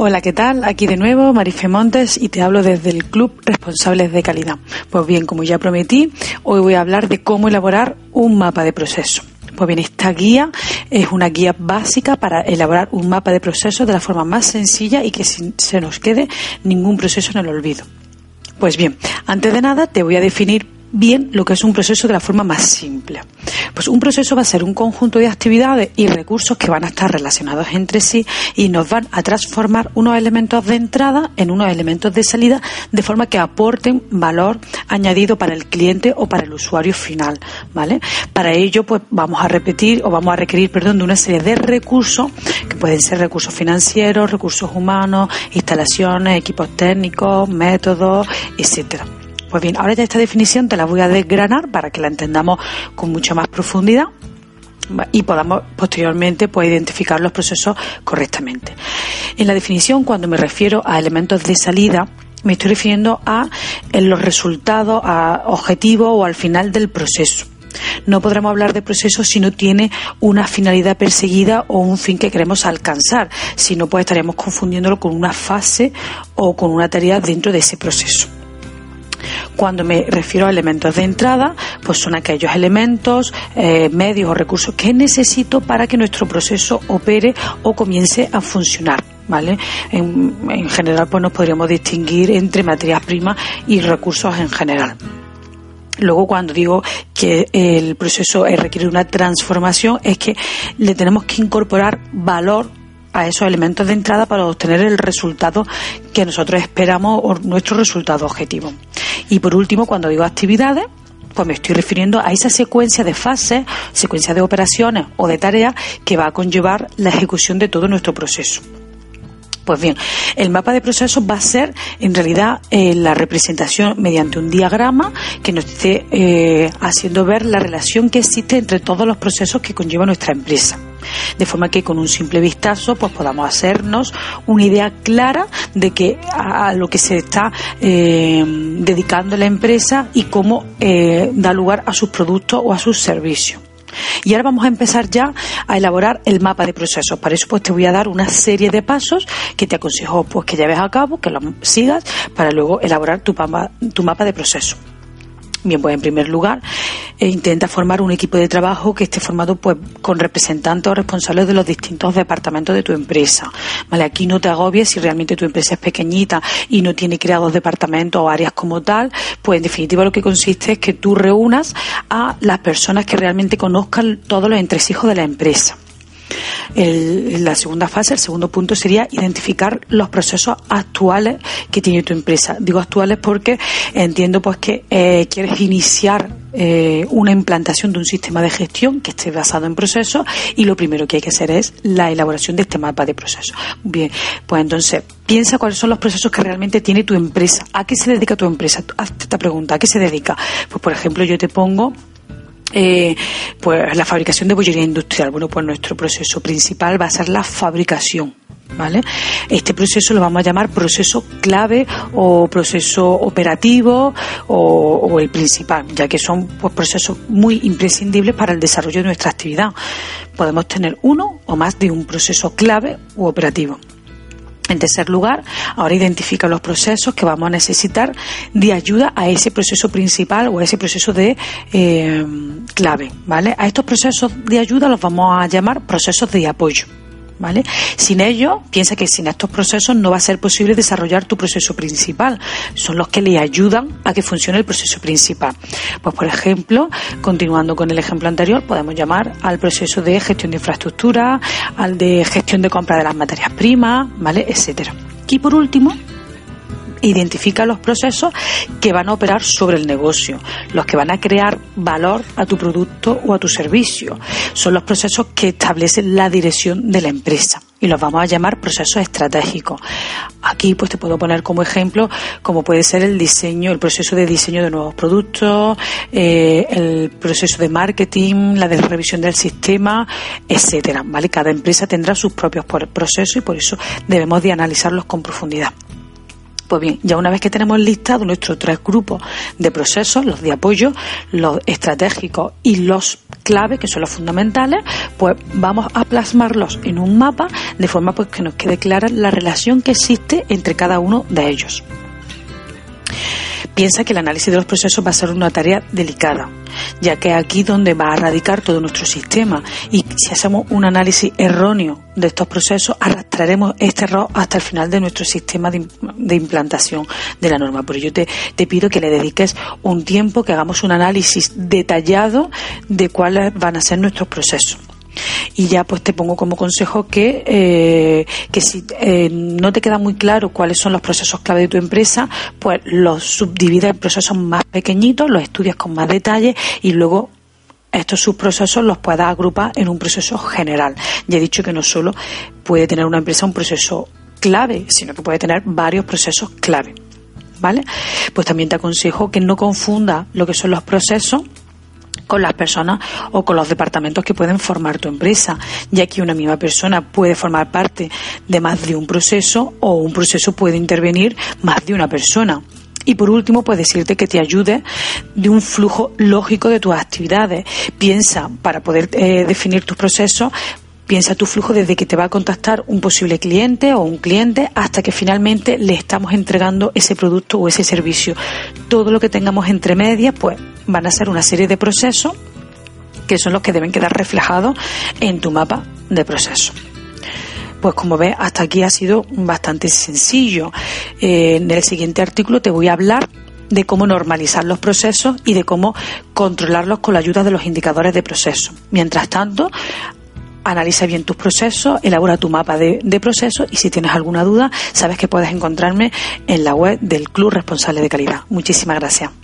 Hola, ¿qué tal? Aquí de nuevo Marife Montes y te hablo desde el Club Responsables de Calidad. Pues bien, como ya prometí, hoy voy a hablar de cómo elaborar un mapa de proceso. Pues bien, esta guía es una guía básica para elaborar un mapa de proceso de la forma más sencilla y que se nos quede ningún proceso en el olvido. Pues bien, antes de nada te voy a definir bien lo que es un proceso de la forma más simple. Pues un proceso va a ser un conjunto de actividades y recursos que van a estar relacionados entre sí y nos van a transformar unos elementos de entrada en unos elementos de salida de forma que aporten valor añadido para el cliente o para el usuario final, ¿vale? Para ello pues vamos a repetir o vamos a requerir, perdón, de una serie de recursos que pueden ser recursos financieros, recursos humanos, instalaciones, equipos técnicos, métodos, etcétera. Pues bien, ahora ya esta definición te la voy a desgranar para que la entendamos con mucha más profundidad y podamos posteriormente pues, identificar los procesos correctamente. En la definición, cuando me refiero a elementos de salida, me estoy refiriendo a los resultados, a objetivos o al final del proceso. No podremos hablar de proceso si no tiene una finalidad perseguida o un fin que queremos alcanzar. Si no, pues estaríamos confundiéndolo con una fase o con una tarea dentro de ese proceso. Cuando me refiero a elementos de entrada, pues son aquellos elementos, eh, medios o recursos que necesito para que nuestro proceso opere o comience a funcionar. ¿Vale? En, general, pues nos podríamos distinguir entre materias primas y recursos en general. Luego, cuando digo que el proceso requiere una transformación, es que le tenemos que incorporar valor a esos elementos de entrada para obtener el resultado que nosotros esperamos o nuestro resultado objetivo. Y por último, cuando digo actividades, pues me estoy refiriendo a esa secuencia de fases, secuencia de operaciones o de tareas que va a conllevar la ejecución de todo nuestro proceso. Pues bien, el mapa de procesos va a ser en realidad eh, la representación mediante un diagrama que nos esté eh, haciendo ver la relación que existe entre todos los procesos que conlleva nuestra empresa. De forma que con un simple vistazo pues podamos hacernos una idea clara de que a, lo que se está eh, dedicando la empresa y cómo da lugar a sus productos o a sus servicios. Y ahora vamos a empezar ya a elaborar el mapa de procesos. Para eso pues te voy a dar una serie de pasos que te aconsejo pues que lleves a cabo, que los sigas para luego elaborar tu mapa, tu mapa de procesos. Bien, pues en primer lugar, eh, intenta formar un equipo de trabajo que esté formado pues con representantes o responsables de los distintos departamentos de tu empresa. Vale, aquí no te agobies si realmente tu empresa es pequeñita y no tiene creados departamentos o áreas como tal, pues en definitiva lo que consiste es que tú reúnas a las personas que realmente conozcan todos los entresijos de la empresa. El, la segunda fase, el segundo punto sería identificar los procesos actuales que tiene tu empresa. Digo actuales porque entiendo pues que eh, quieres iniciar eh, una implantación de un sistema de gestión que esté basado en procesos y lo primero que hay que hacer es la elaboración de este mapa de procesos. Bien, pues entonces piensa cuáles son los procesos que realmente tiene tu empresa. ¿A qué se dedica tu empresa? Hazte esta pregunta. ¿A qué se dedica? Pues por ejemplo yo te pongo eh, pues la fabricación de bollería industrial. Bueno, pues nuestro proceso principal va a ser la fabricación. ¿Vale? Este proceso lo vamos a llamar proceso clave o proceso operativo o, el principal, ya que son pues, procesos muy imprescindibles para el desarrollo de nuestra actividad. Podemos tener uno o más de un proceso clave u operativo. En tercer lugar, ahora identifica los procesos que vamos a necesitar de ayuda a ese proceso principal o a ese proceso de eh, clave, ¿vale? A estos procesos de ayuda los vamos a llamar procesos de apoyo. ¿Vale? Sin ello, piensa que sin estos procesos no va a ser posible desarrollar tu proceso principal. Son los que le ayudan a que funcione el proceso principal. Pues, por ejemplo, continuando con el ejemplo anterior, podemos llamar al proceso de gestión de infraestructura, al de gestión de compra de las materias primas, ¿vale? Etcétera. Y por último, identifica los procesos que van a operar sobre el negocio, los que van a crear valor a tu producto o a tu servicio. Son los procesos que establecen la dirección de la empresa y los vamos a llamar procesos estratégicos. Aquí pues te puedo poner como ejemplo como puede ser el diseño, el proceso de diseño de nuevos productos, eh, el proceso de marketing, la de revisión del sistema, etcétera. ¿Vale? Cada empresa tendrá sus propios procesos y por eso debemos de analizarlos con profundidad. Pues bien, ya una vez que tenemos listado nuestros tres grupos de procesos, los de apoyo, los estratégicos y los clave, que son los fundamentales, pues vamos a plasmarlos en un mapa de forma pues que nos quede clara la relación que existe entre cada uno de ellos. Piensa que el análisis de los procesos va a ser una tarea delicada, ya que es aquí donde va a radicar todo nuestro sistema y si hacemos un análisis erróneo de estos procesos, arrastraremos este error hasta el final de nuestro sistema de, implantación de la norma. Por ello te, te pido que le dediques un tiempo, que hagamos un análisis detallado de cuáles van a ser nuestros procesos y ya pues te pongo como consejo que, eh, que si eh, no te queda muy claro cuáles son los procesos clave de tu empresa, pues los subdivides en procesos más pequeñitos, los estudias con más detalle y luego estos subprocesos los puedas agrupar en un proceso general. Ya he dicho que no solo puede tener una empresa un proceso clave, sino que puede tener varios procesos clave. ¿Vale? Pues también te aconsejo que no confunda lo que son los procesos con las personas o con los departamentos que pueden formar tu empresa, ya que una misma persona puede formar parte de más de un proceso o un proceso puede intervenir más de una persona. Y por último, puedes decirte que te ayude de un flujo lógico de tus actividades. Piensa, para poder eh, definir tus procesos, Piensa tu flujo desde que te va a contactar un posible cliente o un cliente hasta que finalmente le estamos entregando ese producto o ese servicio. Todo lo que tengamos entre medias, pues van a ser una serie de procesos que son los que deben quedar reflejados en tu mapa de procesos. Pues como ves, hasta aquí ha sido bastante sencillo. Eh, en el siguiente artículo te voy a hablar de cómo normalizar los procesos y de cómo controlarlos con la ayuda de los indicadores de proceso. Mientras tanto, analiza bien tus procesos, elabora tu mapa de, de, procesos y si tienes alguna duda, sabes que puedes encontrarme en la web del Club Responsable de Calidad. Muchísimas gracias.